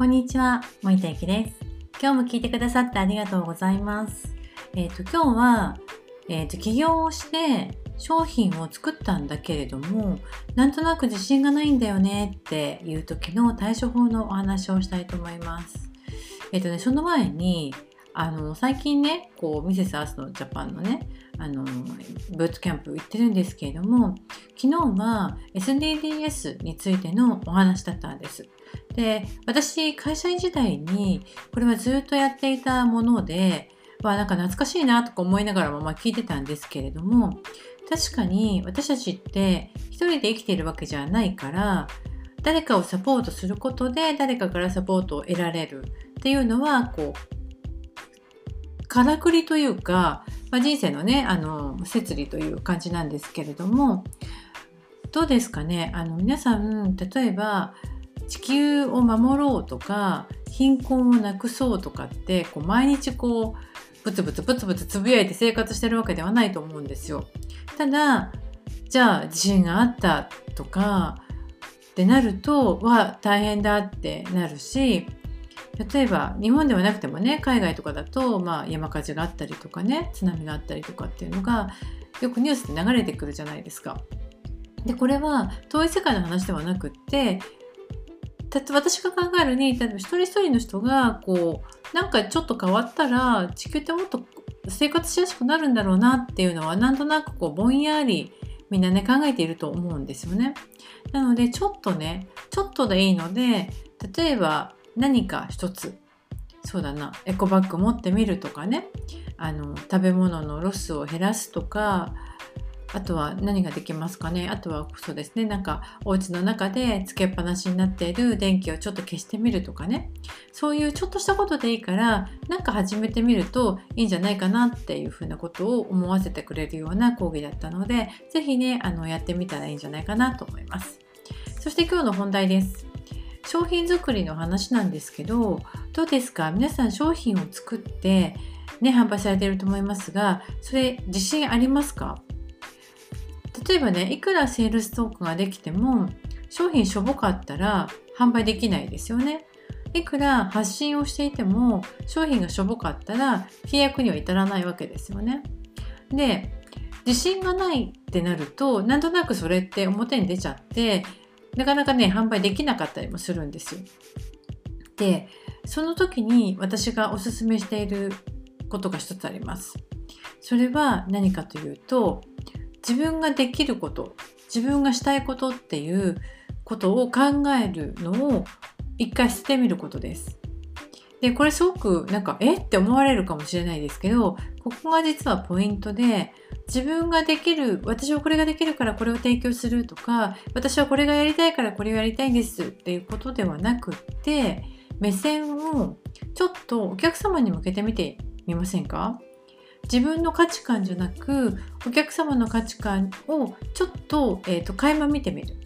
こんにちは、森田ゆきです。今日も聞いてくださってありがとうございます。えっ、と、今日は、えっ、と、起業をして商品を作ったんだけれども、なんとなく自信がないんだよねっていう時の対処法のお話をしたいと思います。えっ、とね、その前に、あの、最近ね、こう、ミセスアースのジャパンのね、あの、ブーツキャンプ行ってるんですけれども、昨日は SDGs についてのお話だったんです。で、私、会社員時代に、これはずっとやっていたもので、まあ、なんか懐かしいなとか思いながらもま聞いてたんですけれども、確かに私たちって一人で生きているわけじゃないから、誰かをサポートすることで誰かからサポートを得られるっていうのは、こう、からくりというか、まあ、人生のね、あの、摂理という感じなんですけれども、どうですかね？あの、皆さん、例えば、地球を守ろうとか貧困をなくそうとかってこう毎日こうブツブツブツブツつぶやいて生活してるわけではないと思うんですよ。ただじゃあ地震があったとかってなるとは大変だってなるし例えば日本ではなくてもね海外とかだと、まあ、山火事があったりとかね津波があったりとかっていうのがよくニュースで流れてくるじゃないですか。でこれは遠い世界の話ではなくってた私が考えるに例えば一人一人の人がこうなんかちょっと変わったら地球ってもっと生活しやすくなるんだろうなっていうのはなんとなくこうぼんやりみんなね考えていると思うんですよね。なのでちょっとねちょっとでいいので例えば何か一つ。そうだな。エコバッグ持ってみるとかね。あの食べ物のロスを減らすとかあとは何ができますかね。あとはそうですね。なんかお家の中でつけっぱなしになっている電気をちょっと消してみるとかね。そういうちょっとしたことでいいからなんか始めてみるといいんじゃないかなっていうふうなことを思わせてくれるような講義だったので是非ねあのやってみたらいいんじゃないかなと思います。そして今日の本題です。商品作りの話なんですけどどうですか？皆さん商品を作ってね販売されていると思いますがそれ自信ありますか？例えばねいくらセールストークができても商品しょぼかったら販売できないですよね。いくら発信をしていても商品がしょぼかったら契約には至らないわけですよね。で自信がないってなるとなんとなくそれって表に出ちゃってなかなかね販売できなかったりもするんですよでその時に私がおすすめしていることが一つありますそれは何かというと自分ができること自分がしたいことっていうことを考えるのを一回捨ててみることです。でこれすごくなんかえ？って思われるかもしれないですけどここが実はポイントで自分ができる私はこれができるからこれを提供するとか私はこれがやりたいからこれをやりたいんですっていうことではなくって目線をちょっとお客様に向けてみてみませんか？自分の価値観じゃなくお客様の価値観をちょっと,、えーと垣間見てみる。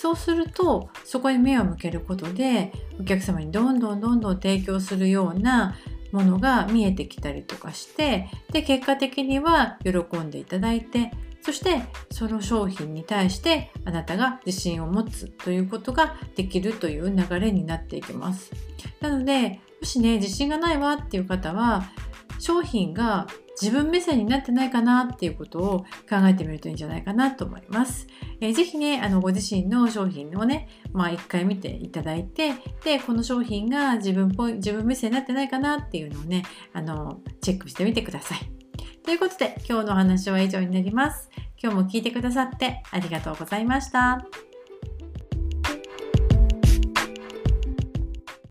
そうするとそこに目を向けることでお客様にどんどんどんどん提供するようなものが見えてきたりとかしてで結果的には喜んでいただいてそしてその商品に対してあなたが自信を持つということができるという流れになっていきます。なのでもしね自信がないわっていう方は商品が自分目線になってないかなっていうことを考えてみるといいんじゃないかなと思います。えー、ぜひね、あのご自身の商品をね、まあ一回見ていただいて、で、この商品が自分ぽい、自分目線になってないかなっていうのをね、あの、チェックしてみてください。ということで、今日のお話は以上になります。今日も聞いてくださってありがとうございました。